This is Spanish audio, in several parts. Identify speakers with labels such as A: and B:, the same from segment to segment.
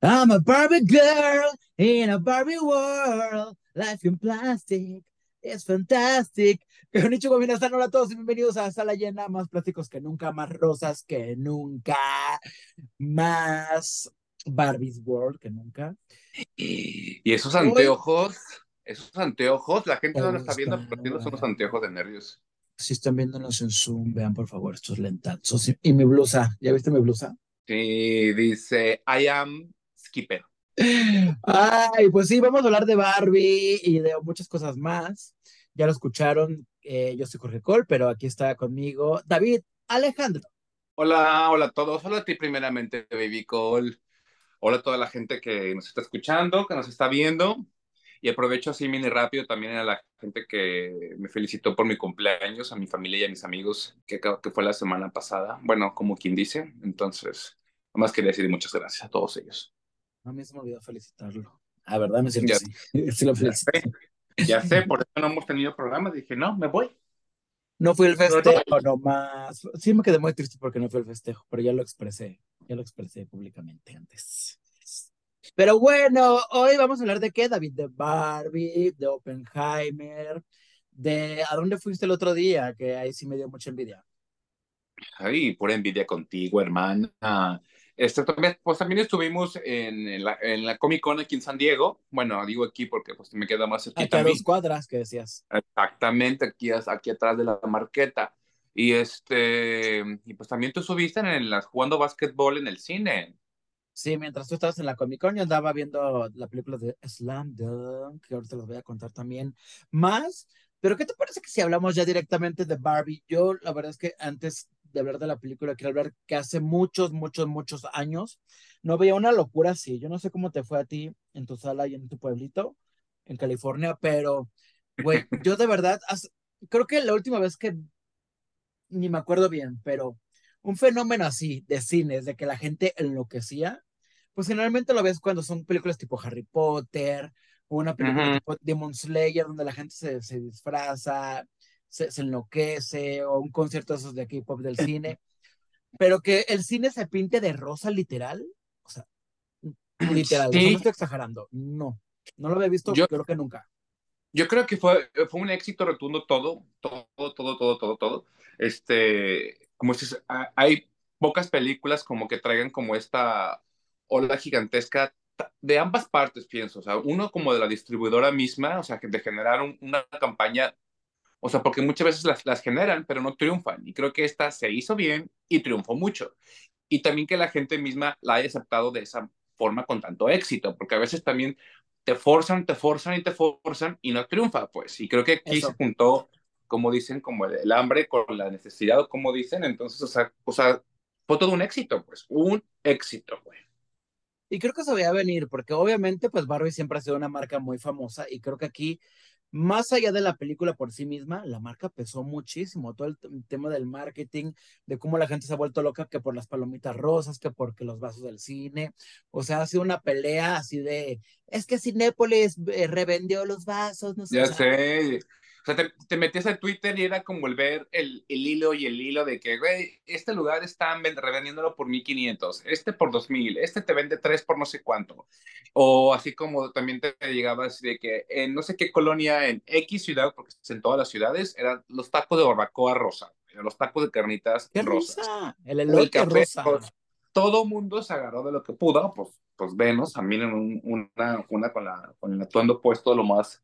A: I'm a Barbie girl in a Barbie world. Life in plastic is fantastic. Konnichiwa, minasan, hola a todos y bienvenidos a Sala Llena, más plásticos que nunca, más rosas que nunca, más Barbie's World que nunca.
B: Y esos anteojos, esos anteojos, la gente no lo está viendo, pero son los anteojos de nervios.
A: Si están viéndonos en Zoom, vean por favor estos lentazos. Y mi blusa, ¿ya viste mi blusa?
B: Sí, dice, I am Skipper.
A: Ay, pues sí, vamos a hablar de Barbie y de muchas cosas más. Ya lo escucharon, eh, yo soy Jorge Cole, pero aquí está conmigo David Alejandro.
B: Hola, hola a todos. Hola a ti primeramente, Baby Cole. Hola a toda la gente que nos está escuchando, que nos está viendo. Y aprovecho así mini rápido también a la gente que me felicitó por mi cumpleaños, a mi familia y a mis amigos, que, que fue la semana pasada. Bueno, como quien dice. Entonces, más quería decir muchas gracias a todos ellos.
A: A mí se me olvidó felicitarlo. Ah, verdad me siento ya, sí lo
B: felicité. Ya sé, por eso no hemos tenido programa. Dije, no, me voy.
A: No fui el festejo nomás. Sí me quedé muy triste porque no fue el festejo, pero ya lo expresé. Ya lo expresé públicamente antes. Pero bueno, hoy vamos a hablar de qué, David, de Barbie, de Oppenheimer, de a dónde fuiste el otro día, que ahí sí me dio mucha envidia.
B: Ay, pura envidia contigo, hermana. Este, también, pues también estuvimos en, la, en, la, Comic Con aquí en San Diego. Bueno, digo aquí porque pues me queda más
A: cerquita. Aquí a dos cuadras, que decías.
B: Exactamente, aquí, aquí atrás de la marqueta. Y este, y pues también tú subiste en las jugando básquetbol en el cine.
A: Sí, mientras tú estabas en la Comic Con, yo andaba viendo la película de Slam Dunk, que ahorita les voy a contar también más. Pero, ¿qué te parece que si hablamos ya directamente de Barbie? Yo, la verdad es que antes de hablar de la película, quiero hablar que hace muchos, muchos, muchos años no veía una locura así. Yo no sé cómo te fue a ti en tu sala y en tu pueblito, en California, pero, güey, yo de verdad, creo que la última vez que, ni me acuerdo bien, pero un fenómeno así de cines, de que la gente enloquecía, pues generalmente lo ves cuando son películas tipo Harry Potter, o una película tipo Demon Slayer, donde la gente se, se disfraza, se, enloquece, o un concierto de esos de K-pop del cine, pero que el cine se pinte de rosa literal, o sea, literal, no estoy exagerando, no, no lo había visto, yo, creo que nunca.
B: Yo creo que fue, fue un éxito rotundo todo, todo, todo, todo, todo, todo. Este, como si hay pocas películas como que traigan como esta ola gigantesca de ambas partes, pienso, o sea, uno como de la distribuidora misma, o sea, que de generar una campaña o sea, porque muchas veces las, las generan, pero no triunfan. Y creo que esta se hizo bien y triunfó mucho. Y también que la gente misma la haya aceptado de esa forma con tanto éxito, porque a veces también te forzan, te forzan y te forzan y no triunfa, pues. Y creo que aquí se juntó, como dicen, como el, hambre con la necesidad, o como dicen. Entonces, o sea, o sea, fue todo un éxito, pues. Un éxito, güey.
A: Y creo que se veía venir, porque obviamente, pues Barbie siempre ha sido una marca muy famosa y creo que aquí más allá de la película por sí misma, la marca pesó muchísimo. Todo el tema del marketing, de cómo la gente se ha vuelto loca que por las palomitas rosas, que porque los vasos del cine. O sea, ha sido una pelea así de, es que Cinépolis eh, revendió los vasos, no sé.
B: Ya sé sea, te, metías a Twitter y era como volver el, el, hilo y el hilo de que, güey, este lugar está revendiéndolo por 1500, este por 2000, este te vende 3 por no sé cuánto. O así como también te llegaba así de que en no sé qué colonia, en X ciudad, porque en todas las ciudades, eran los tacos de barbacoa rosa, los tacos de carnitas
A: ¿Qué
B: rosas.
A: Rosa? El elote rosa.
B: Pues, todo mundo se agarró de lo que pudo, pues, pues venos, también un, una, una con, la, con el atuendo puesto lo más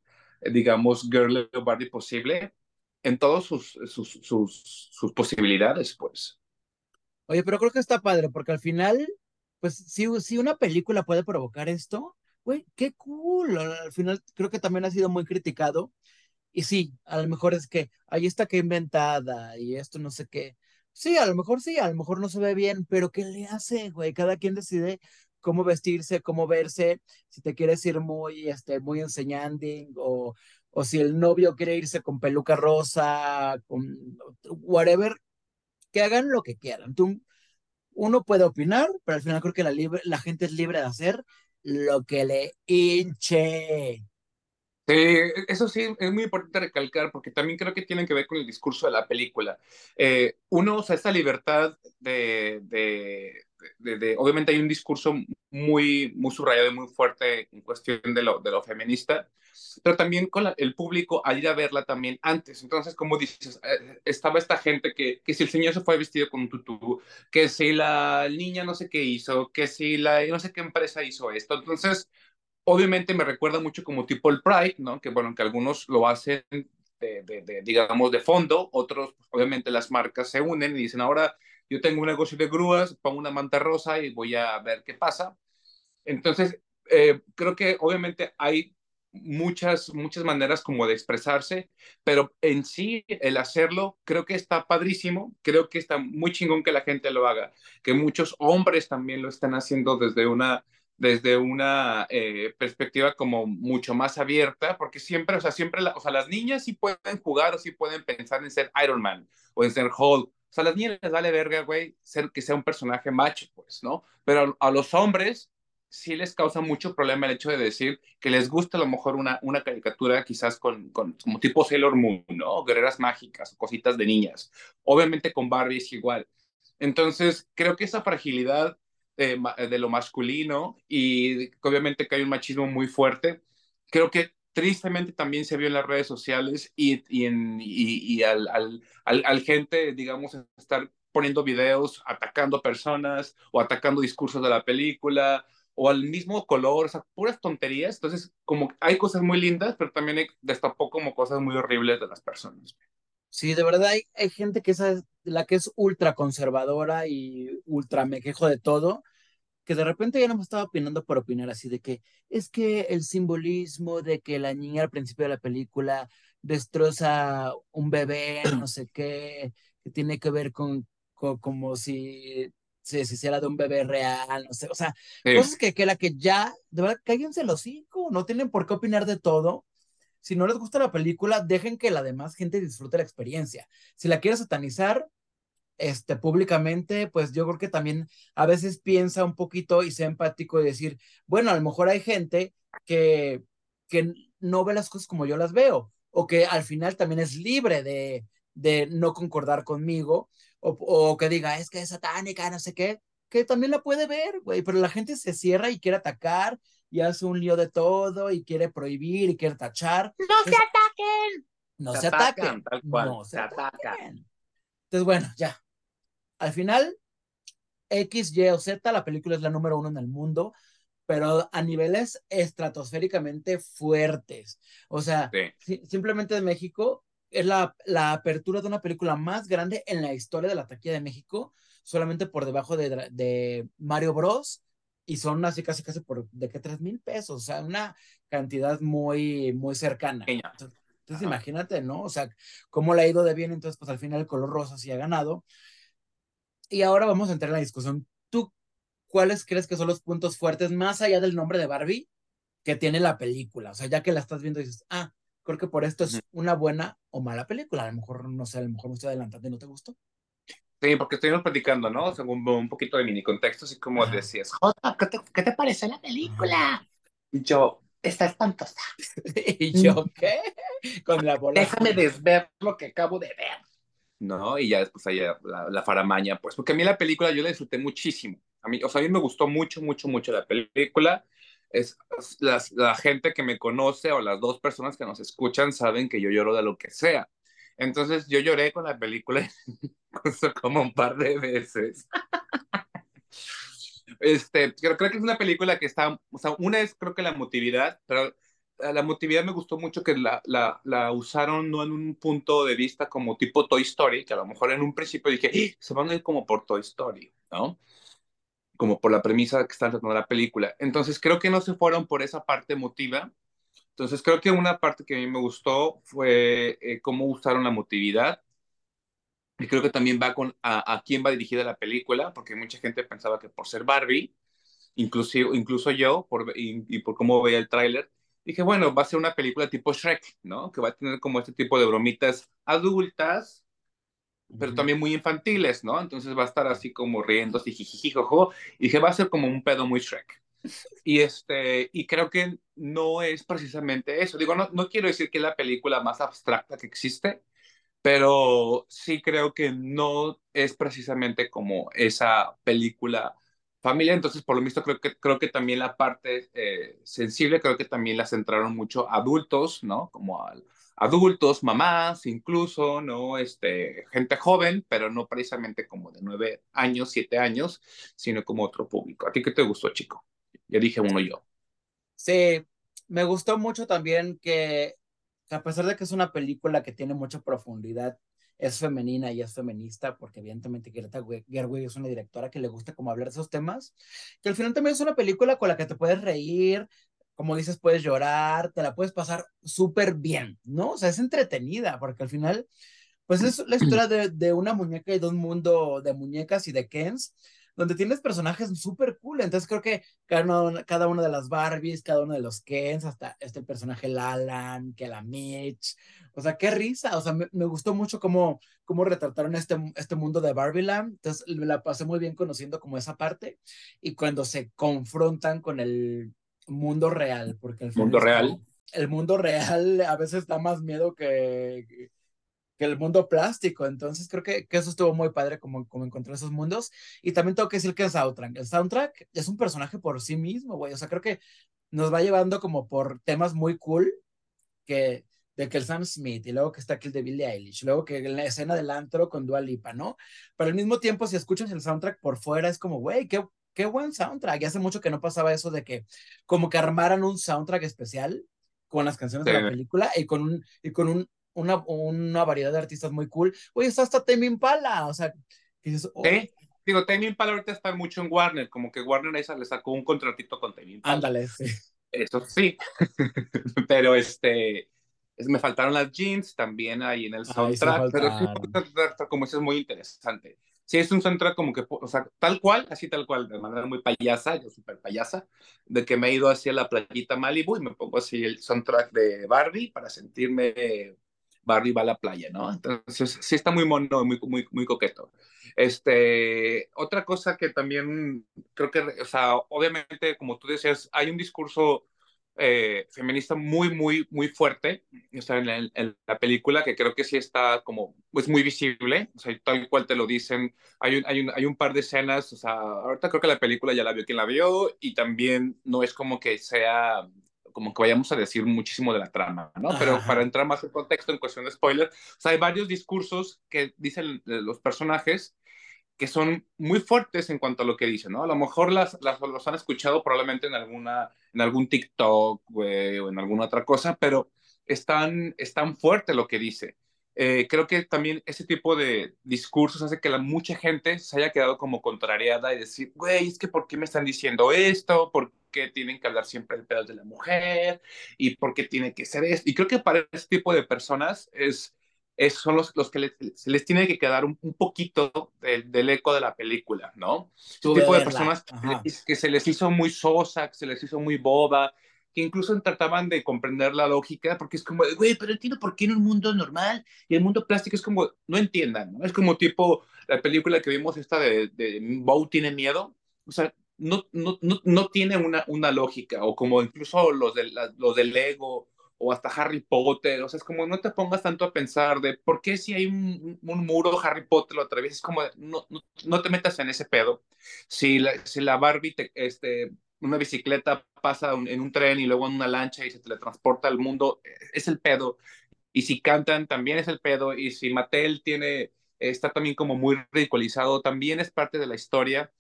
B: digamos, girl Barbie posible en todas sus, sus, sus, sus, posibilidades, pues.
A: Oye, pero creo que está padre, porque al final, pues, si, si una película puede provocar esto, güey, qué cool. Al final creo que también ha sido muy criticado. Y sí, a lo mejor es que ahí está que inventada y esto no sé qué. Sí, a lo mejor sí, a lo mejor no se ve bien, pero ¿qué le hace, güey? Cada quien decide cómo vestirse, cómo verse, si te quieres ir muy, este, muy enseñando o, o si el novio quiere irse con peluca rosa, con whatever, que hagan lo que quieran. Tú, uno puede opinar, pero al final creo que la, la gente es libre de hacer lo que le hinche.
B: Sí, eso sí, es muy importante recalcar porque también creo que tienen que ver con el discurso de la película. Eh, uno, o sea, esta libertad de, de, de, obviamente hay un discurso muy, muy subrayado y muy fuerte en cuestión de lo, de lo feminista, pero también con el público al ir a verla también antes. Entonces, como dices, eh, estaba esta gente que, que si el señor se fue vestido con un tutú, que si la niña no sé qué hizo, que si la no sé qué empresa hizo esto. Entonces, obviamente me recuerda mucho como tipo el Pride, ¿no? Que bueno, que algunos lo hacen de, digamos, de fondo, otros, pues, obviamente las marcas se unen y dicen, ahora yo tengo un negocio de grúas, pongo una manta rosa y voy a ver qué pasa. Entonces, eh, creo que obviamente hay muchas, muchas maneras como de expresarse, pero en sí el hacerlo creo que está padrísimo, creo que está muy chingón que la gente lo haga, que muchos hombres también lo están haciendo desde una desde una eh, perspectiva como mucho más abierta, porque siempre, o sea, siempre, o sea, las niñas sí pueden jugar o sí pueden pensar en ser Iron Man o en ser Hulk. O sea, a las niñas les vale verga, güey, ser que sea un personaje macho, pues, ¿no? Pero a, los hombres sí les causa mucho problema el hecho de decir que les gusta a lo mejor una, una caricatura quizás con, con como tipo Sailor Moon, ¿no? Guerreras mágicas o cositas de niñas. Obviamente con Barbie es igual. Entonces, creo que esa fragilidad eh, de lo masculino y obviamente que hay un machismo muy fuerte. Creo que tristemente también se vio en las redes sociales y, y, en, y, al, al, al, gente, digamos, estar poniendo videos atacando personas o atacando discursos de la película o al mismo color, o sea, puras tonterías. Entonces, como hay cosas muy lindas, pero también destapó como cosas muy horribles de las personas.
A: Sí, de verdad hay, hay gente que es la que es ultra conservadora y ultra me quejo de todo, que de repente ya no me estaba opinando por opinar así de que es que el simbolismo de que la niña al principio de la película destroza un bebé, no sé qué, que tiene que ver con, como si se hiciera de un bebé real, no sé, o sea, cosas que, que la que ya, de verdad, cállense los cinco, no tienen por qué opinar de todo, si no les gusta la película, dejen que la demás gente disfrute la experiencia. Si la quiere satanizar, este, públicamente, pues yo creo que también a veces piensa un poquito y sea empático y decir, bueno, a lo mejor hay gente que, que no ve las cosas como yo las veo, o que al final también es libre de, de no concordar conmigo, o, o que diga, es que es satánica, no sé qué, que también la puede ver, güey, pero la gente se cierra y quiere atacar y hace un lío de todo y quiere prohibir y quiere tachar.
C: ¡No se ataquen!
A: No se, ataquen. No se, ataquen. Entonces, bueno, ya. Al final, X, Y o Z, la película es la número uno en el mundo, pero a niveles estratosféricamente fuertes. O sea, simplemente de México es la, la apertura de una película más grande en la historia de la taquilla de México, solamente por debajo de, de Mario Bros y son así casi casi por de que tres mil pesos, o sea, una cantidad muy, muy cercana. Entonces, imagínate, ¿no? O sea, cómo le ha ido de bien, entonces pues al final el color rosa sí ha ganado. Y ahora vamos a entrar en la discusión. ¿Tú cuáles crees que son los puntos fuertes más allá del nombre de Barbie que tiene la película? O sea, ya que la estás viendo dices, ah, creo que por esto es una buena o mala película. A lo mejor, no sé, a lo mejor me estoy adelantando y no te gustó.
B: Sí, porque estuvimos platicando, ¿no? Según un poquito de mini contexto, así como decías,
C: Jota, ¿qué te, ¿qué te parece la película?
B: Y yo,
C: está espantosa.
A: ¿Y yo qué? Con la bola.
C: Déjame desver lo que acabo de ver.
B: ¿No? Y ya después hay la, la, faramaña, pues, porque a mí la película yo la disfruté muchísimo. A mí, o sea, a mí me gustó mucho, mucho, mucho la película. Es, la gente que me conoce o las dos personas que nos escuchan saben que yo lloro de lo que sea. Entonces yo lloré con la película como un par de veces. Este, creo, creo que es una película que está, o sea, una es creo que la emotividad, pero la emotividad me gustó mucho que la, la, la, usaron no en un punto de vista como tipo Toy Story, que a lo mejor en un principio dije, ¡Ah! se van a ir como por Toy Story, ¿no? Como por la premisa que están tratando la película. Entonces creo que no se fueron por esa parte emotiva, entonces creo que una parte que a mí me gustó fue eh, cómo usaron la emotividad. Y creo que también va con a, a, quién va dirigida la película, porque mucha gente pensaba que por ser Barbie, incluso, incluso yo, por, y, y por cómo veía el tráiler, dije, bueno, va a ser una película tipo Shrek, ¿no? Que va a tener como este tipo de bromitas adultas, pero también muy infantiles, ¿no? Entonces va a estar así como riendo, así jijijijojo, y dije, va a ser como un pedo muy Shrek. Y, este, y creo que no es precisamente eso. Digo, no, no quiero decir que es la película más abstracta que existe, pero sí creo que no es precisamente como esa película familia, entonces por lo visto creo que, creo que también la parte eh, sensible, creo que también la centraron mucho adultos, ¿no? Como al, adultos, mamás, incluso, ¿no? Este, gente joven, pero no precisamente como de nueve años, siete años, sino como otro público. ¿A ti qué te gustó, chico? Ya dije uno yo.
A: Sí, me gustó mucho también que, a pesar de que es una película que tiene mucha profundidad, es femenina y es feminista, porque evidentemente Greta Gerwig es una directora que le gusta como hablar de esos temas, que al final también es una película con la que te puedes reír, como dices, puedes llorar, te la puedes pasar súper bien, ¿no? O sea, es entretenida, porque al final, pues es la historia de, de una muñeca y de un mundo de muñecas y de Kens, donde tienes personajes súper cool. Entonces creo que cada una, cada una de las Barbies, cada uno de los Kens, hasta este personaje Lalan, que la Mitch, o sea, qué risa, o sea, me, me, gustó mucho cómo, cómo retrataron este, este mundo de Barbieland, entonces me la pasé muy bien conociendo como esa parte, y cuando se confrontan con el mundo real, porque el
B: mundo real.
A: El mundo real a veces da más miedo que, que el mundo plástico. Entonces creo que, que, eso estuvo muy padre como, como encontrar esos mundos. Y también tengo que decir que el soundtrack, el soundtrack es un personaje por sí mismo, güey. O sea, creo que nos va llevando como por temas muy cool que de que el Sam Smith y luego que está aquí el de Billie Eilish, luego que la escena del antro con Dua Lipa, ¿no? Pero al mismo tiempo, si escuchas el soundtrack por fuera, es como, güey, qué, qué buen soundtrack. Y hace mucho que no pasaba eso de que como que armaran un soundtrack especial con las canciones sí. de la película y con un, y con un, una, una variedad de artistas muy cool. Oye, está hasta Tame Impala, o sea, dices, oh.
B: ¿Sí? Digo, Tame Impala ahorita está mucho en Warner, como que Warner esa le sacó un contratito con Tame Impala.
A: Ándale, sí.
B: Eso sí, pero este, me faltaron las jeans también ahí en el soundtrack, Ay, pero sí, como eso es muy interesante. Sí, es un soundtrack como que, o sea, tal cual, así tal cual, de manera muy payasa, yo súper payasa, de que me he ido hacia la playita Malibu y me pongo así el soundtrack de Barbie para sentirme Barbie va a la playa, ¿no? Entonces, sí está muy mono, muy, muy, muy coqueto. Este, otra cosa que también creo que, o sea, obviamente, como tú decías, hay un discurso eh, feminista muy, muy, muy fuerte o sea, en, la, en, la, película, que creo que sí está como, pues muy visible, o sea, tal cual te lo dicen. Hay un, hay, un, hay un par de escenas, o sea, ahorita creo que la película ya la vio quien la vio y también no es como que sea como que vayamos a decir muchísimo de la trama, ¿no? Ajá. Pero para entrar más en contexto en cuestión de spoiler, o sea, hay varios discursos que dicen los personajes que son muy fuertes en cuanto a lo que dicen, ¿no? A lo mejor las, las los han escuchado probablemente en, alguna, en algún TikTok güey, o en alguna otra cosa, pero es tan, es tan fuerte lo que dice. Eh, creo que también ese tipo de discursos hace que la, mucha gente se haya quedado como contrariada y decir, güey, es que ¿por qué me están diciendo esto? ¿Por qué tienen que hablar siempre del pedo de la mujer? ¿Y por qué tiene que ser esto? Y creo que para ese tipo de personas es es, son los, los que les, se les tiene que quedar un, un poquito del, del, eco de la película, ¿no? Este tipo de personas que, que, se les hizo muy sosa, que se les hizo muy boba, que incluso trataban de comprender la lógica, porque es como, güey, pero entiendo por qué en un mundo normal y el mundo plástico es como, no entiendan, ¿no? Es como tipo la película que vimos esta de, de Bow tiene miedo, o sea, no, no, no, no tiene una, una lógica, o como incluso los, de, la, los del Lego, o hasta Harry Potter, o sea, es como no te pongas tanto a pensar de por qué si hay un, un muro Harry Potter lo atraviesas, es como no, no, no, te metas en ese pedo. Si la, si la Barbie, te, este, una bicicleta pasa un, en un tren y luego en una lancha y se teletransporta al mundo, es el pedo. Y si cantan, también es el pedo. Y si Mattel tiene, está también como muy ridiculizado, también es parte de la historia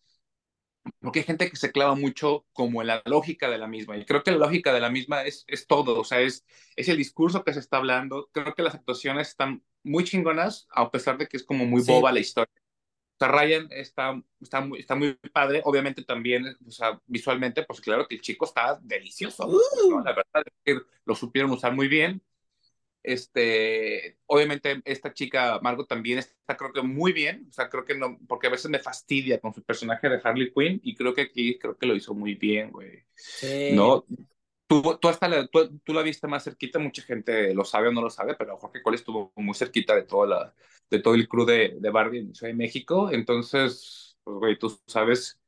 B: porque hay gente que se clava mucho como en la lógica de la misma, y creo que la lógica de la misma es, es todo, o sea, es, es el discurso que se está hablando, creo que las actuaciones están muy chingonas, a pesar de que es como muy sí. boba la historia. O sea, Ryan está, está, muy, está muy padre, obviamente también, o sea, visualmente, pues claro que el chico está delicioso, uh. ¿no? la verdad es que lo supieron usar muy bien, este, obviamente esta chica Margot también está creo que muy bien, o sea, creo que no, porque a veces me fastidia con su personaje de Harley Quinn y creo que aquí creo que lo hizo muy bien, güey. Sí. ¿No? Tú, tú hasta la, tú, tú, la viste más cerquita, mucha gente lo sabe o no lo sabe, pero Jorge Cole estuvo muy cerquita de, toda la, de todo el crew de, de Barbie en Ciudad de México, entonces, pues, güey, tú sabes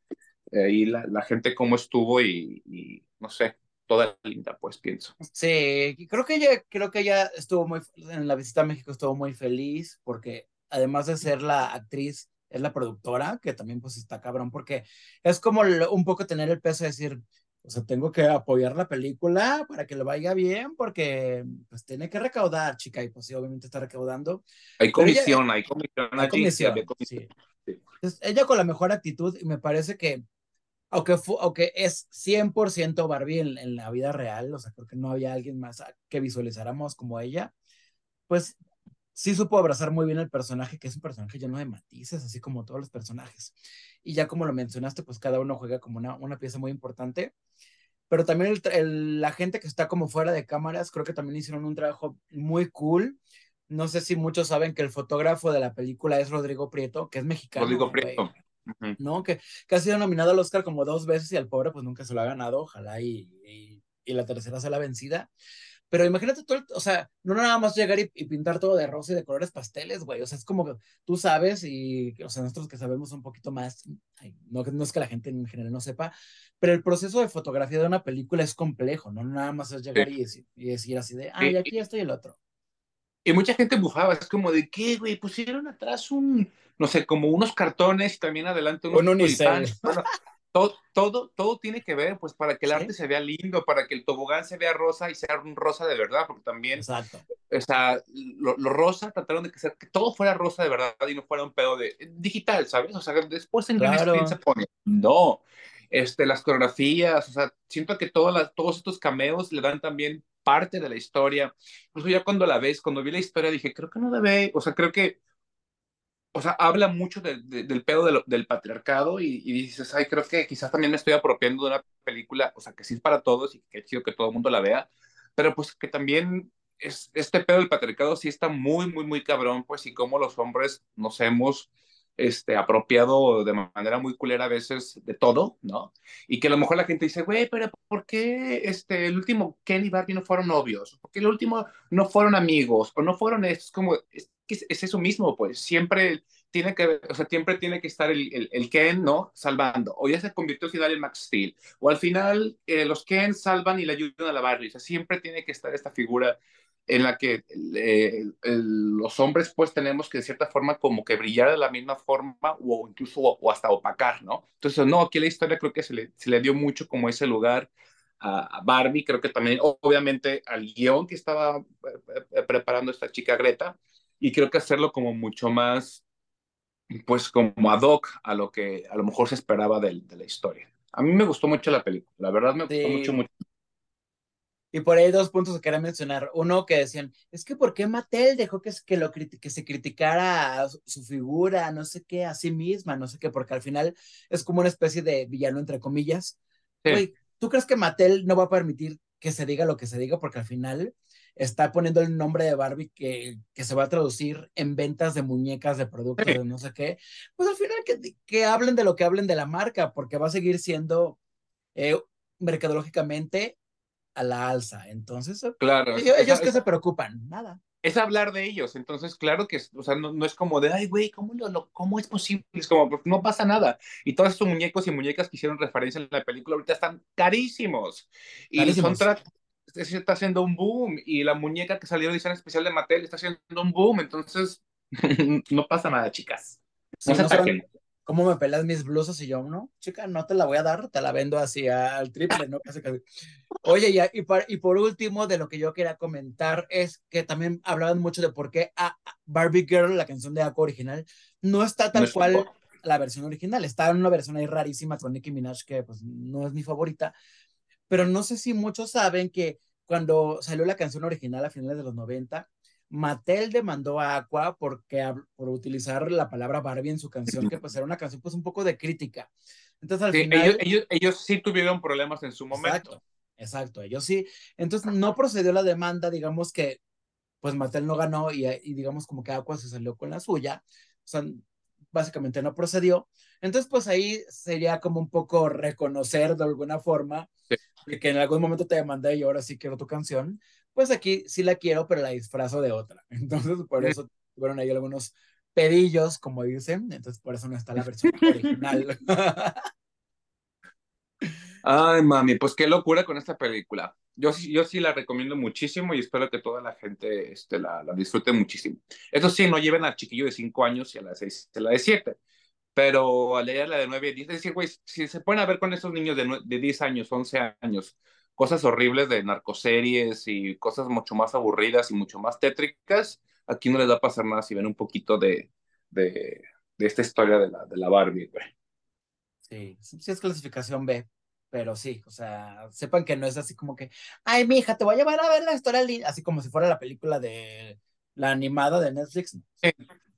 B: eh, y la, la gente cómo estuvo y, y, no sé, toda linda, pues pienso.
A: Sí, creo que ella, creo que ella estuvo muy, en la visita a México estuvo muy feliz porque además de ser la actriz, es la productora, que también pues está cabrón, porque es como un poco tener el peso de decir, o sea, tengo que apoyar la película para que le vaya bien, porque pues tiene que recaudar, chica, y pues sí, obviamente está recaudando.
B: Hay comisión, ella, hay comisión.
A: Hay comisión, sí. Sí. Entonces, ella con la mejor actitud, y me parece que, aunque, fu, aunque es 100% Barbie en, en, la vida real, o sea, creo que no había alguien más que visualizáramos como ella, pues sí supo abrazar muy bien el personaje, que es un personaje lleno de matices, así como todos los personajes. Y ya como lo mencionaste, pues cada uno juega como una, una pieza muy importante. Pero también el, el, la gente que está como fuera de cámaras, creo que también hicieron un trabajo muy cool. No sé si muchos saben que el fotógrafo de la película es Rodrigo Prieto, que es mexicano.
B: Rodrigo Prieto.
A: ¿No? Que, que, ha sido nominado al Oscar como dos veces y al pobre pues nunca se lo ha ganado, ojalá y, y, y la tercera sea la vencida. Pero imagínate todo, el, o sea, no nada más llegar y, y, pintar todo de rosa y de colores pasteles, güey. O sea, es como que tú sabes y, o sea, nosotros que sabemos un poquito más, ay, no, no es que la gente en general no sepa, pero el proceso de fotografía de una película es complejo, ¿no? Nada más es llegar sí. y, decir, y, decir, así de, ay, aquí estoy el otro.
B: Y mucha gente bufaba, es como de, ¿qué, güey? Pusieron atrás un, no sé, como unos cartones y también adelante unos
A: un unicel.
B: Todo, todo, todo tiene que ver, pues, para que el ¿Sí? arte se vea lindo, para que el tobogán se vea rosa y sea un rosa de verdad, porque también,
A: Exacto.
B: o sea, lo, lo, rosa trataron de que, sea, que todo fuera rosa de verdad y no fuera un pedo de digital, ¿sabes? O sea, después en claro. Green se pone, no, este, las coreografías, o sea, siento que todas las, todos estos cameos le dan también parte de la historia. Incluso ya cuando la ves, cuando vi la historia, dije, creo que no debe, o sea, creo que o sea, habla mucho de, de, del pedo del patriarcado y, y, dices, ay, creo que quizás también me estoy apropiando de una película, o sea, que sí es para todos y que es chido que todo el mundo la vea, pero pues que también es, este pedo del patriarcado sí está muy, muy, muy cabrón, pues, y cómo los hombres nos hemos este, apropiado de manera muy culera a veces de todo, ¿no? Y que a lo mejor la gente dice, güey, pero ¿por qué este, el último Ken y Barbie no fueron novios? ¿Por qué el último no fueron amigos? ¿O no fueron estos? Como, es eso mismo, pues, siempre tiene que, o sea, siempre tiene que estar el, el, Ken, ¿no? Salvando. O ya se convirtió al final en Max Steel. O al final eh, los Ken salvan y le ayudan a la Barbie. O sea, siempre tiene que estar esta figura en la que eh, los hombres pues tenemos que de cierta forma como que brillar de la misma forma o incluso o, hasta opacar, ¿no? Entonces, no, aquí la historia creo que se le, se le dio mucho como ese lugar a, a Barbie, creo que también obviamente al guion que estaba eh, preparando esta chica Greta, y creo que hacerlo como mucho más, pues como ad hoc a lo que a lo mejor se esperaba de, de la historia. A mí me gustó mucho la película, la verdad me
A: sí.
B: gustó mucho, mucho.
A: Y por ahí dos puntos que quería mencionar. Uno que decían, es que ¿por qué Mattel dejó que, que, lo, que se criticara su figura, no sé qué, a sí misma, no sé qué, porque al final es como una especie de villano, entre comillas. Sí. Oye, ¿tú crees que Mattel no va a permitir que se diga lo que se diga? Porque al final está poniendo el nombre de Barbie que, que se va a traducir en ventas de muñecas, de productos, de no sé qué. Pues al final que, que hablen de lo que hablen de la marca, porque va a seguir siendo eh, mercadológicamente a la alza. Entonces,
B: claro,
A: ellos, ellos que se preocupan, nada.
B: Es hablar de ellos, entonces claro que, o sea, no, no es como de, ay, güey, ¿cómo, lo, ¿cómo es posible? Es como, pues, no pasa nada. Y todos estos muñecos y muñecas que hicieron referencia en la película ahorita están carísimos. Y son está haciendo un boom y la muñeca que salió de edición especial de Mattel está haciendo un boom, entonces no pasa nada, chicas.
A: No sí, no son, ¿Cómo me pelas mis blusas? Y yo, no, chica, no te la voy a dar, te la vendo así al triple, ¿no? Casi, casi. Oye, y, y, por, y, por, último, de lo que yo quería comentar es que también hablaban mucho de por qué a Barbie Girl, la canción de Aqua original, no está tal no cual la versión original. Está en una versión ahí rarísima con Nicki Minaj, que pues no es mi favorita, pero no sé si muchos saben que cuando salió la canción original a finales de los 90, Mattel demandó a Aqua porque, por utilizar la palabra Barbie en su canción, que pues era una canción pues un poco de crítica. Entonces al
B: sí,
A: final...
B: Ellos, ellos, ellos, sí tuvieron problemas en su momento.
A: Exacto, exacto, ellos sí. Entonces no procedió la demanda, digamos que pues Mattel no ganó y, y digamos como que Aqua se salió con la suya. O sea, básicamente no procedió. Entonces, pues ahí sería como un poco reconocer de alguna forma sí. que en algún momento te demandé y ahora sí quiero tu canción. Pues aquí sí la quiero, pero la disfrazo de otra. Entonces, por eso tuvieron ahí algunos pedillos, como dicen. Entonces, por eso no está la versión original.
B: Ay, mami, pues qué locura con esta película. Yo sí, yo sí la recomiendo muchísimo y espero que toda la gente este, la, la disfrute muchísimo. Eso sí, no lleven al chiquillo de 5 años y a la de 6 a la de 7. Pero a leer la de 9 y 10, es decir, güey, si se pueden ver con esos niños de, de 10 años, 11 años, cosas horribles de narcoseries y cosas mucho más aburridas y mucho más tétricas, aquí no les va a pasar nada si ven un poquito de, de, de esta historia de la, de la Barbie, güey.
A: Sí, sí sí es clasificación B, pero sí, o sea, sepan que no es así como que, ay, mija, te voy a llevar a ver la historia, li-", así como si fuera la película de la animada de Netflix. no.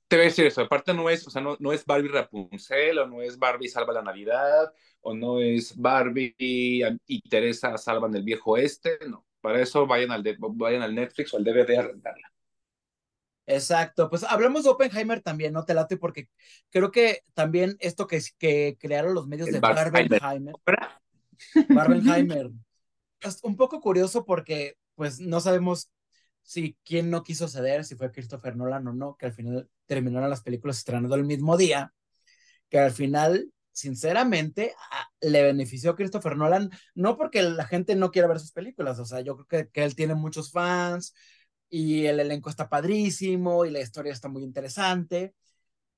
B: Te voy a decir eso, aparte no es, o sea, no, no es Barbie Rapunzel, o no es Barbie Salva la Navidad, o no es Barbie y Teresa salvan el viejo este, no. Para eso vayan al, de- vayan al Netflix o al DVD a rentarla.
A: Exacto, pues hablamos de Oppenheimer también, ¿no? Te late porque creo que también esto que, que crearon los medios
B: El
A: de
B: Barbenheimer.
A: Barbenheimer, Barbenheimer, es un poco curioso porque pues no sabemos si quién no quiso ceder, si fue Christopher Nolan o no, que al final terminaron las películas estrenando el mismo día, que al final, sinceramente, le benefició a Christopher Nolan, no porque la gente no quiera ver sus películas, o sea, yo creo que, que él tiene muchos fans y el elenco está padrísimo y la historia está muy interesante,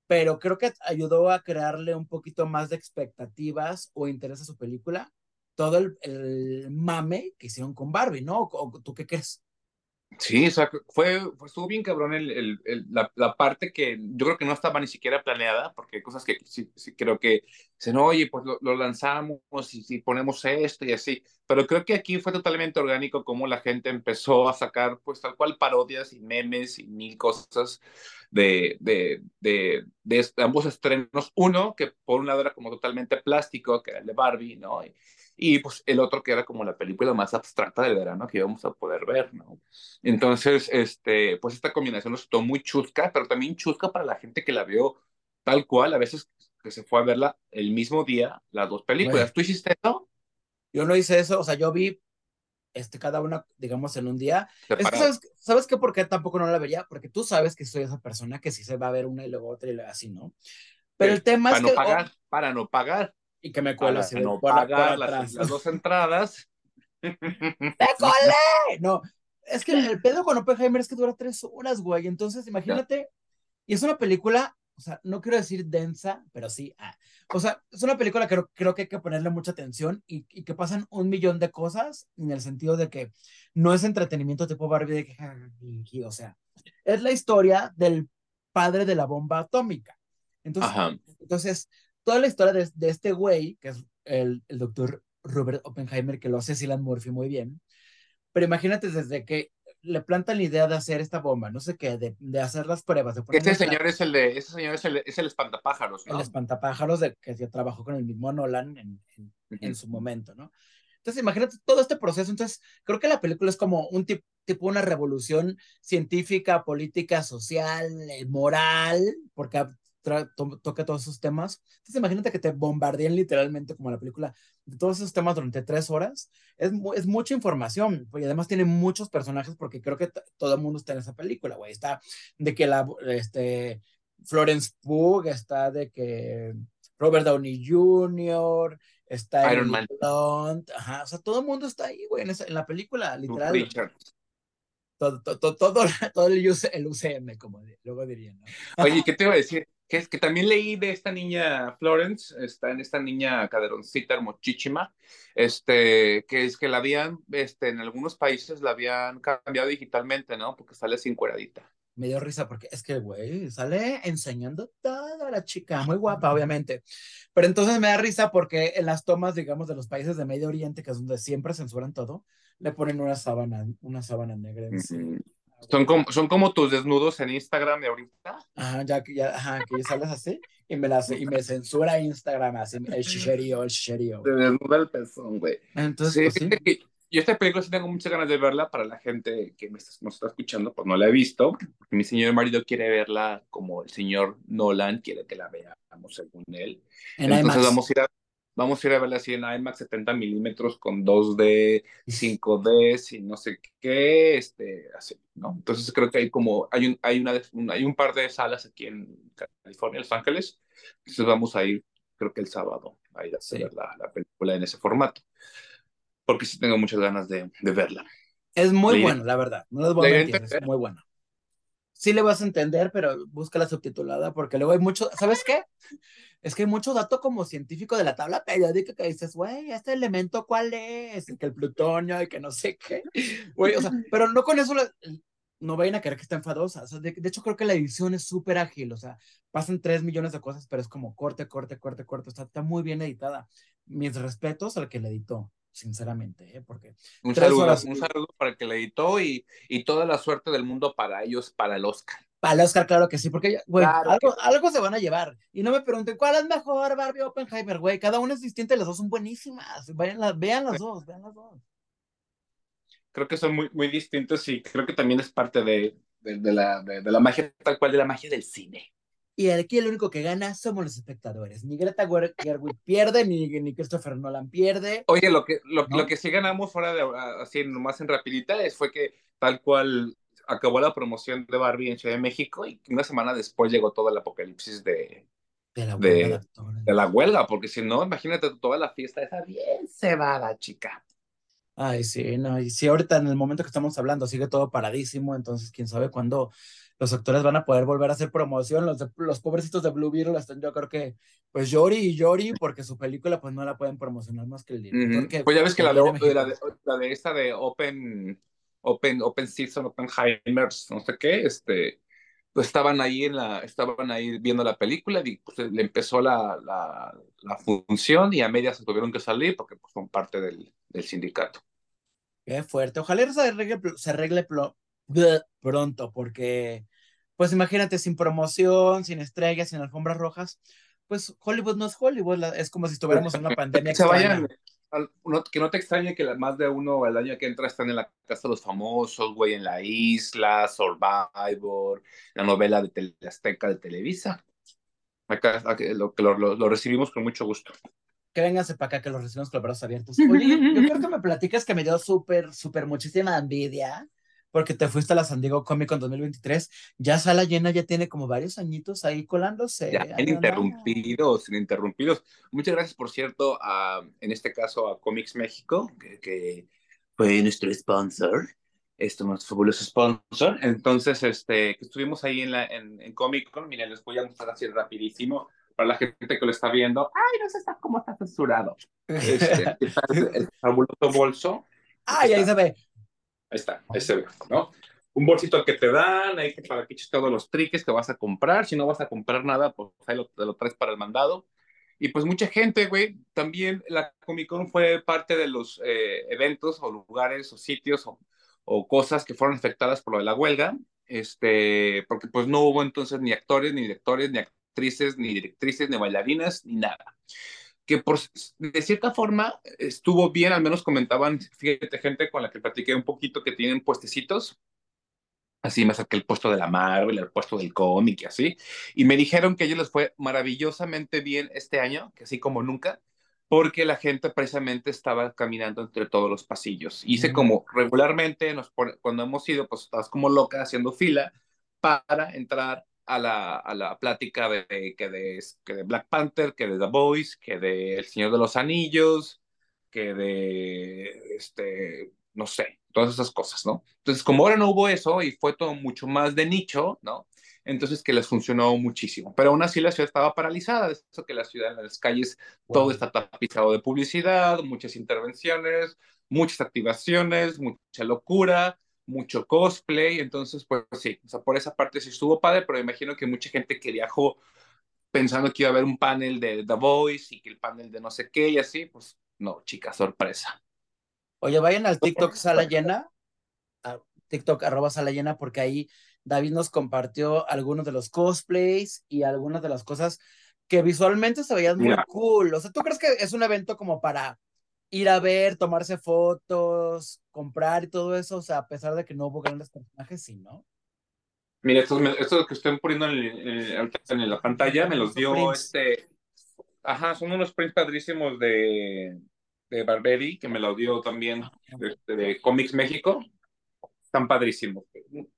A: pero creo que ayudó a crearle un poquito más de expectativas o interés a su película, todo el, el mame que hicieron con Barbie, ¿no? ¿O, o tú qué crees?
B: Sí, o sea, fue, fue- estuvo bien cabrón el, el- el- la, la parte que yo creo que no estaba ni siquiera planeada, porque hay cosas que sí, sí creo que dicen, oye, pues lo, lanzamos y, si ponemos esto y así, pero creo que aquí fue totalmente orgánico como la gente empezó a sacar, pues tal cual parodias y memes y mil cosas de, de, de, de ambos estrenos. Uno, que por un lado era como totalmente plástico, que era el de Barbie, ¿no? Y, y pues el otro que era como la película más abstracta del verano que íbamos a poder ver, ¿no? Entonces, este, pues esta combinación resultó muy chusca, pero también chusca para la gente que la vio tal cual, a veces que se fue a verla el mismo día, las dos películas.
A: Güey.
B: ¿Tú hiciste eso?
A: Yo no hice eso, o sea, yo vi este, cada una, digamos, en un día. Es que. ¿sabes, ¿sabes qué? ¿Por qué tampoco no la vería? Porque tú sabes que soy esa persona que sí se va a ver una y luego otra y luego así, ¿no? Pero el tema
B: para
A: es
B: no
A: que...
B: pagar, para no pagar,
A: y que me cuelo
B: para
A: así
B: no
A: por, por
B: pagar las,
A: atrás.
B: las dos entradas.
A: ¡Me colé! No, es que el pedo con Oppenheimer es que dura tres horas, güey. Entonces, imagínate, y es una película, o sea, no quiero decir densa, pero sí. ah, o sea, es una película que creo, creo que hay que ponerle mucha atención y, y que pasan un millón de cosas en el sentido de que no es entretenimiento tipo Barbie, de que, o sea, es la historia del padre de la bomba atómica. Entonces,
B: Ajá.
A: entonces, toda la historia de, de este güey, que es el, el doctor Robert Oppenheimer, que lo hace Cillian Murphy muy bien, pero imagínate desde que le plantan la idea de hacer esta bomba, no sé qué, de, de hacer las pruebas, de las-
B: señor es el de, ese señor es el, es el espantapájaros,
A: el
B: ¿no?
A: espantapájaros de que ya trabajó con el mismo Nolan en, en, en
B: Ujú.
A: su momento, ¿no? Entonces, imagínate todo este proceso. Entonces, creo que la película es como un tip- tipo una revolución científica, política, social, eh, moral, porque to- toca todos esos temas. Entonces, imagínate que te bombardeen literalmente como la película de todos esos temas durante tres horas. Es, mu- es mucha información, y además tiene muchos personajes, porque creo que todo el mundo está en esa película, güey. Está de que la, este, Florence Pugh, está de que Robert Downey Jr., está
B: Iron Man.
A: Blunt, ajá, o sea, todo el mundo está ahí, güey, en, esa- en la película, literal. Todo, todo, todo, todo, el, UC el UCM, como luego dirían, ¿no?
B: Oye, ¿qué te iba a decir? Que que también leí de esta niña Florence, está en esta niña caderoncita hermochísima, este, que es que la habían, este, en algunos países la habían cambiado digitalmente, ¿no? Porque sale sin cueradita.
A: Me dio risa porque es que, güey, sale enseñando toda la chica, muy guapa, obviamente. Pero entonces me da risa porque en las tomas, digamos, de los países de Medio Oriente, que es donde siempre censuran todo, le ponen una sábana, una sábana negra.
B: Ujú. Son como, son como tus desnudos en Instagram de ahorita.
A: Ajá, ya que ya, ajá, que ya sales así y me la y me censura Instagram así, el chicherío, el chicherío.
B: Te desnuda el pezón, güey.
A: Entonces,
B: Sí,
A: pues sí.
B: yo esta película sí tengo muchas ganas de verla para la gente que me está- nos está escuchando, pues no la he visto, porque mi señor marido quiere verla como el señor Nolan quiere que la veamos según él.
A: En
B: Entonces
A: IMAX.
B: vamos a ir a, vamos a ir a verla así en IMAX 70 milímetros con 2D, 5D, y no sé qué, este, así, ¿no? Entonces creo que hay como, hay un, hay una, un- hay un par de salas aquí en California, Los Ángeles, entonces vamos a ir, creo que el sábado, a ir a
A: Sí.
B: ver la, la película en ese formato. porque sí tengo muchas ganas de, de verla.
A: Es muy buena, la verdad. No les voy a mentir, es muy buena. Sí le vas a entender, pero búscala subtitulada porque luego hay mucho, ¿sabes qué? Es que hay mucho dato como científico de la tabla periódica que dices, güey, ¿este elemento cuál es? Que el plutonio y que no sé qué. Güey, o sea, pero no con eso la- no vayan a creer que está enfadosa. O sea, de, de hecho, creo que la edición es súper ágil. O sea, pasan tres millones de cosas, pero es como corte, corte, corte, corte. O sea, está muy bien editada. Mis respetos al que la editó, sinceramente, ¿eh? porque
B: Un saludo,
A: horas.
B: un saludo para el que le editó y, y toda la suerte del mundo para ellos, para el Oscar.
A: Para el Oscar, claro que sí, porque, güey,
B: Claro
A: algo, algo se van a llevar. Y no me pregunten, ¿cuál es mejor, Barbie Oppenheimer, güey? Cada una es distinta y las dos son buenísimas. Vayan vean las dos, vean las dos.
B: Creo que son muy, muy distintos y creo que también es parte de, de, de la, de, de la magia, tal cual, de la magia del cine.
A: Y aquí el único que gana somos los espectadores. Ni Greta Ger- Gerwig pierde, ni, ni Christopher Nolan pierde.
B: Oye, lo que, lo,
A: ¿No?
B: lo que sí ganamos fuera de, así nomás en rapidita, es, fue que tal cual acabó la promoción de Barbie en Ciudad de México y una semana después llegó todo el apocalipsis de,
A: De la huelga de
B: de la huelga, porque si no, imagínate toda la fiesta esa bien cebada, chica.
A: Ay, sí, no, y sí, ahorita en el momento que estamos hablando sigue todo paradísimo, entonces quién sabe cuándo los actores van a poder volver a hacer promoción, los, de- los pobrecitos de Blue Beetle están yo creo que pues llori y llori porque su película pues no la pueden promocionar más que el director que
B: Pues ya ves que la de, la de,
A: México.
B: la de esta de Open, Open, Open Season, Oppenheimers, no sé qué, este, pues estaban ahí en la, estaban ahí viendo la película y pues le empezó la, la, la función y a medias se tuvieron que salir porque pues son parte del, del sindicato.
A: Qué fuerte, ojalá se arregle, se arregle plo- bleh, pronto porque pues imagínate sin promoción, sin estrellas, sin alfombras rojas, pues Hollywood no es Hollywood, es como si estuviéramos en una pandemia
B: Que se vayan, no- que no te extrañe que más de uno al año que entra están en la casa de los famosos, güey, en la isla, Survivor, la novela de Tele Azteca de Televisa. Acá, lo, lo, lo recibimos con mucho gusto.
A: que vénganse para acá, que los recibimos con los brazos abiertos. Oye, yo creo que me platicas que me dio súper, súper muchísima envidia, porque te fuiste a la San Diego Comic Con 2023. Ya sala llena, ya tiene como varios añitos ahí colándose.
B: Ya,
A: Ahí anda.
B: ininterrumpidos, ininterrumpidos. Muchas gracias, por cierto, a, en este caso a Comics México, que, que fue nuestro sponsor, este nuestro fabuloso sponsor. Entonces, este, que estuvimos ahí en, la, en, en Comic Con, miren, les voy a mostrar así rapidísimo para la gente que lo está viendo. Ay, no sé está cómo está censurado. Este, el fabuloso bolso.
A: Ay, ahí se ve.
B: Ahí está, ahí se ve, ¿no? Un bolsito que te dan, ahí para que eches todos los triques que vas a comprar. Si no vas a comprar nada, pues ahí lo, te lo traes para el mandado. Y pues mucha gente, güey, también la Comic Con fue parte de los eh, eventos o lugares o sitios o, o, cosas que fueron afectadas por lo de la huelga, este, porque pues no hubo entonces ni actores, ni directores, ni actrices, ni directrices, ni bailarinas, ni nada que por, de cierta forma estuvo bien, al menos comentaban, fíjate, gente con la que platiqué un poquito que tienen puestecitos, así me saqué el puesto de la Marvel, el puesto del cómic y así, y me dijeron que a ellos les fue maravillosamente bien este año, que así como nunca, porque la gente precisamente estaba caminando entre todos los pasillos. Hice como regularmente, nos, cuando hemos ido, pues estás como loca haciendo fila para entrar a la, a la plática de, que de, que de Black Panther, que de The Boys, que de El Señor de los Anillos, que de, este, no sé, todas esas cosas, ¿no? Entonces, como ahora no hubo eso y fue todo mucho más de nicho, ¿no? Entonces, que les funcionó muchísimo. Pero aún así la ciudad estaba paralizada, de eso que la ciudad en las calles, wow. todo está tapizado de publicidad, muchas intervenciones, muchas activaciones, mucha locura, mucho cosplay, entonces pues sí, o sea, por esa parte sí estuvo padre, pero imagino que mucha gente que viajó pensando que iba a haber un panel de The Voice y que el panel de no sé qué y así, pues no, chica, sorpresa.
A: Oye, vayan al TikTok Sala Llena, a TikTok arroba Sala Llena, porque ahí David nos compartió algunos de los cosplays y algunas de las cosas que visualmente se veían muy
B: Mira.
A: cool. O sea, ¿tú crees que es un evento como para ir a ver, tomarse fotos, comprar y todo eso, o sea, a pesar de que no hubo grandes personajes, sí, ¿no?
B: Mira, estos, estos que estén poniendo en, en, la pantalla me los dio
A: prints.
B: este. Ajá, son unos prints padrísimos de, de Barberi, que me lo dio también de, de, de Comics México. Están padrísimos.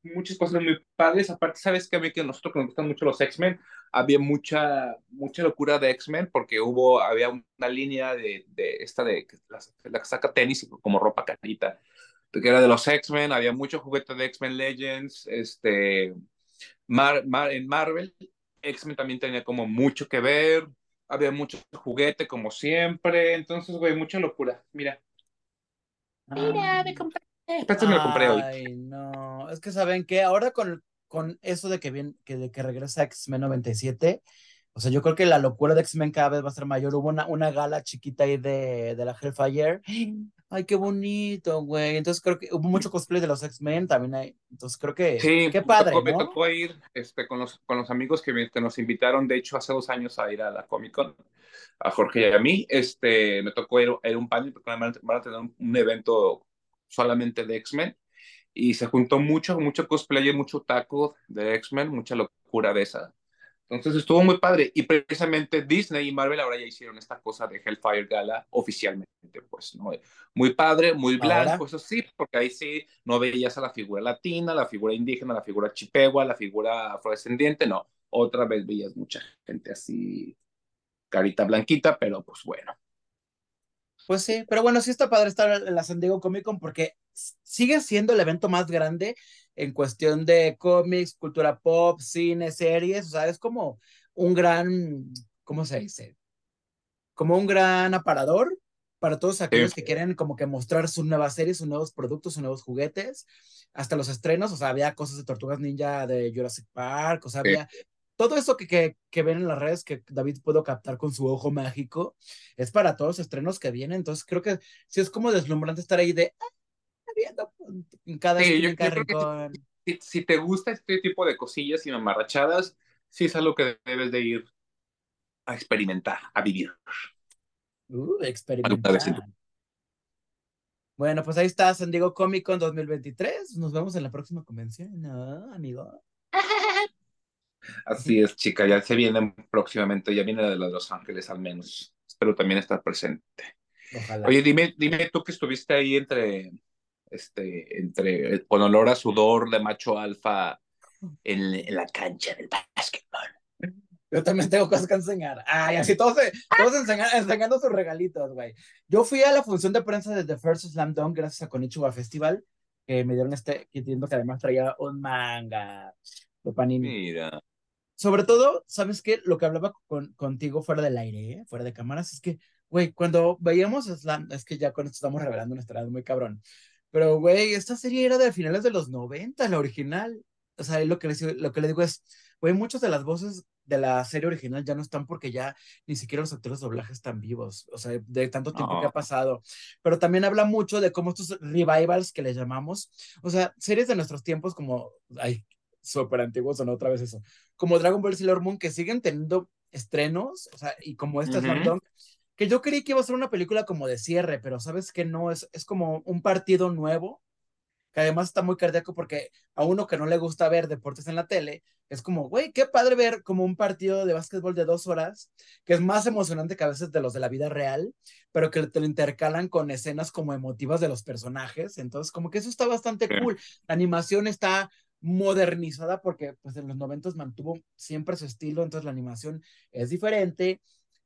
B: Muchas cosas muy padres. Aparte, sabes que a mí que nosotros que nos gustan mucho los X-Men, había mucha, mucha locura de X-Men porque hubo, había una línea de, de esta de la, que saca tenis como ropa carita, que era de los X-Men, había mucho juguete de X-Men Legends, este, en Marvel, X-Men también tenía como mucho que ver, había mucho juguete como siempre, entonces, güey, mucha locura. Mira.
C: Mira, me compré.
B: Este me lo compré hoy.
A: Ay, no, es que saben que ahora con, con eso de que, bien, que, de que regresa X-Men 97, o sea, yo creo que la locura de X-Men cada vez va a ser mayor. Hubo una, una gala chiquita ahí de, de la Hellfire. Ay, qué bonito, güey. Entonces creo que hubo mucho cosplay de los X-Men también hay. Entonces creo que
B: Sí,
A: qué
B: me
A: padre,
B: tocó, me
A: ¿no?
B: tocó ir este, con, los, con los amigos que, me- que nos invitaron, de hecho, hace dos años a ir a la Comic Con, a Jorge y a mí. Este, me tocó ir, ir a un panel porque van a van a tener un, un evento solamente de X-Men y se juntó mucho, mucho cosplay, mucho taco de X-Men, mucha locura de esa. Entonces estuvo muy padre y precisamente Disney y Marvel ahora ya hicieron esta cosa de Hellfire Gala oficialmente, pues, ¿no? Muy padre, muy blanco, eso sí, porque ahí sí no veías a la figura latina, la figura indígena, la figura chipegua, la figura afrodescendiente, no. Otra vez veías mucha gente así, carita blanquita, pero pues bueno.
A: Pues sí, pero bueno, sí está padre estar en la San Diego Comic Con porque sigue siendo el evento más grande en cuestión de cómics, cultura pop, cine, series, o sea, es como un gran, ¿cómo se dice? Como un gran aparador para todos aquellos que quieren como que mostrar sus nuevas series, sus nuevos productos, sus nuevos juguetes, hasta los estrenos, o sea, había cosas de Tortugas Ninja de Jurassic Park, o sea,
B: Sí.
A: había todo eso que, que, que ven en las redes que David pudo captar con su ojo mágico, es para todos los estrenos que vienen, entonces creo que sí es como deslumbrante estar ahí de, ah, viendo en cada
B: Sí,
A: esquina,
B: yo-
A: en cada
B: yo creo que sí.
A: rincón.
B: Si, si te gusta este tipo de cosillas y mamarrachadas, sí es algo que debes de ir a experimentar, a vivir.
A: Uh, experimentar. Bueno, pues ahí está San Diego Comic Con 2023. Nos vemos en la próxima convención, ¿no, amigo?
B: Así es, chica, ya se vienen próximamente, ya viene de Los Ángeles al menos. Espero también estar presente.
A: Ojalá.
B: Oye, dime, dime tú que estuviste ahí entre, este, entre, con olor a sudor de macho alfa en, en la cancha del básquetbol.
A: Yo también tengo cosas que enseñar. Ay, así todos, todos enseña- enseñando sus regalitos, güey. Yo fui a la función de prensa de The First Slam Dunk gracias a Konichiwa Festival, que me dieron este, que entiendo que además traía un manga de Panini.
B: Mira.
A: Sobre todo, ¿sabes qué? Lo que hablaba con, contigo fuera del aire, ¿eh? fuera de cámaras, es que, güey, cuando veíamos Slam, es que ya con esto estamos revelando una historia muy cabrón. Pero, güey, esta serie era de finales de los 90, la original. O sea, lo que, les, lo que le digo es, güey, muchas de las voces de la serie original ya no están porque ya ni siquiera los actores de doblaje están vivos, o sea, de tanto tiempo que ha pasado. Pero también habla mucho de cómo estos revivals que les llamamos, o sea, series de nuestros tiempos como, ay, súper antiguos o no, otra vez eso, como Dragon Ball y Sailor Moon que siguen teniendo estrenos, o sea, y como esta
B: Ujú.
A: Dunk, que yo creí que iba a ser una película como de cierre, pero sabes que no, es, es como un partido nuevo, que además está muy cardíaco porque a uno que no le gusta ver deportes en la tele, es como, güey, qué padre ver como un partido de básquetbol de dos horas, que es más emocionante que a veces de los de la vida real, pero que te lo intercalan con escenas como emotivas de los personajes, entonces como que eso está bastante
B: Sí.
A: cool. La animación está modernizada porque pues en los noventas mantuvo siempre su estilo, entonces la animación es diferente,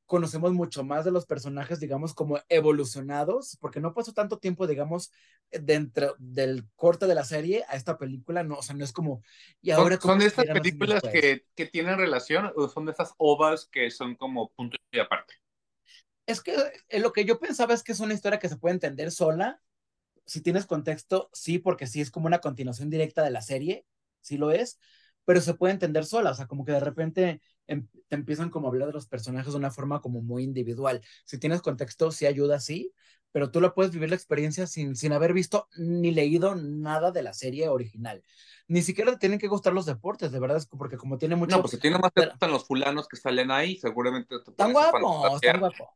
A: conocemos mucho más de los personajes, digamos, como evolucionados, porque no pasó tanto tiempo, digamos, dentro del corte de la serie a esta película, no, o sea, no es como, y
B: ¿Son,
A: ahora
B: son de estas películas que, que tienen relación o son de esas ovas que son como punto y aparte?
A: Es que eh, lo que yo pensaba es que es una historia que se puede entender sola, si tienes contexto, sí, porque sí es como una continuación directa de la serie, sí lo es, pero se puede entender sola, o sea, como que de repente em- te empiezan como a hablar de los personajes de una forma como muy individual. Si tienes contexto, sí ayuda, sí, pero tú la puedes vivir la experiencia sin, sin haber visto ni leído nada de la serie original. Ni siquiera te tienen que gustar los deportes, de verdad, porque como tiene mucho...
B: No, si tiene más
A: Pero-
B: gustan los fulanos que salen ahí, seguramente te
A: Tan guapos, tan guapos.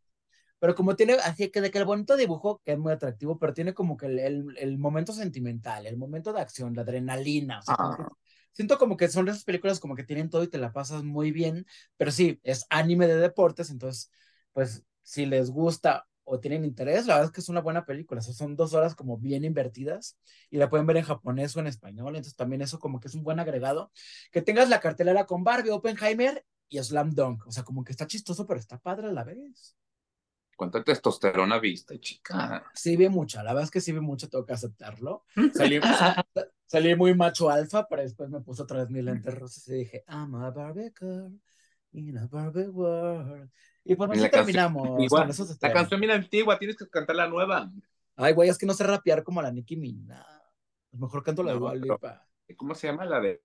A: Pero como tiene, así que de que el bonito dibujo, que es muy atractivo, pero tiene como que el, el, el momento sentimental, el momento de acción, la adrenalina, o sea, como que-
B: Ah.
A: siento como que son esas películas como que tienen todo y te la pasas muy bien, pero sí, es anime de deportes, entonces, pues, si les gusta o tienen interés, la verdad es que es una buena película. son dos horas como bien invertidas y la pueden ver en japonés o en español. Entonces también eso como que es un buen agregado. Que tengas la cartelera con Barbie, Oppenheimer y Slam Dunk. O sea, como que está chistoso, pero está padre a la vez.
B: ¿Cuánta testosterona viste, chica?
A: Sí, vi mucha. La verdad es que sí vi mucho, tengo que aceptarlo. Salí, salí muy macho alfa, pero después me puso otra vez mi lentes rosas y dije, I'm a Barbie girl in a Barbie world. Y pues así terminamos.
B: la canción bien antigua, tienes que cantar la nueva.
A: Ay, güey, es que no sé rapear como la Nicki Minaj. Mejor canto la de Dua Lipa.
B: ¿Cómo se llama la de,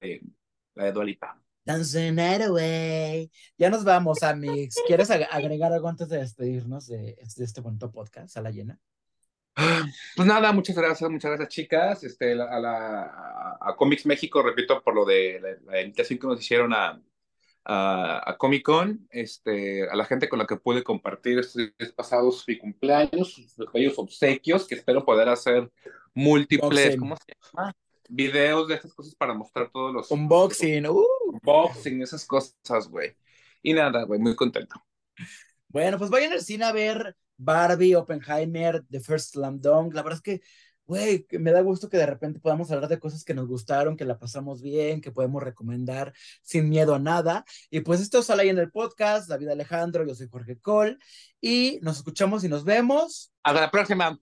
B: la de Dua Lipa?
A: Dancing Away. Ya nos vamos, Amix. ¿Quieres agregar algo antes de despedirnos de, este bonito podcast a la llena?
B: Pues nada, muchas gracias, muchas gracias, chicas. Este, a, la, a, Comics México, repito, por lo de la invitación que nos hicieron a, a, Comic Con, este, a la gente con la que pude compartir estos pasados mi cumpleaños, sus bellos obsequios, que espero poder hacer múltiples, ¿cómo se llama? Videos de estas cosas para mostrar todos los...
A: Unboxing, uh.
B: Unboxing, esas cosas, güey. Y nada, güey, muy contento.
A: Bueno, pues vayan al cine a ver Barbie, Oppenheimer, The First Slam Dunk. La verdad es que güey, me da gusto que de repente podamos hablar de cosas que nos gustaron, que la pasamos bien, que podemos recomendar sin miedo a nada. Y pues esto sale ahí en el podcast, David Alejandro, yo soy Jorge Cole, y nos escuchamos y nos vemos.
B: Hasta la próxima.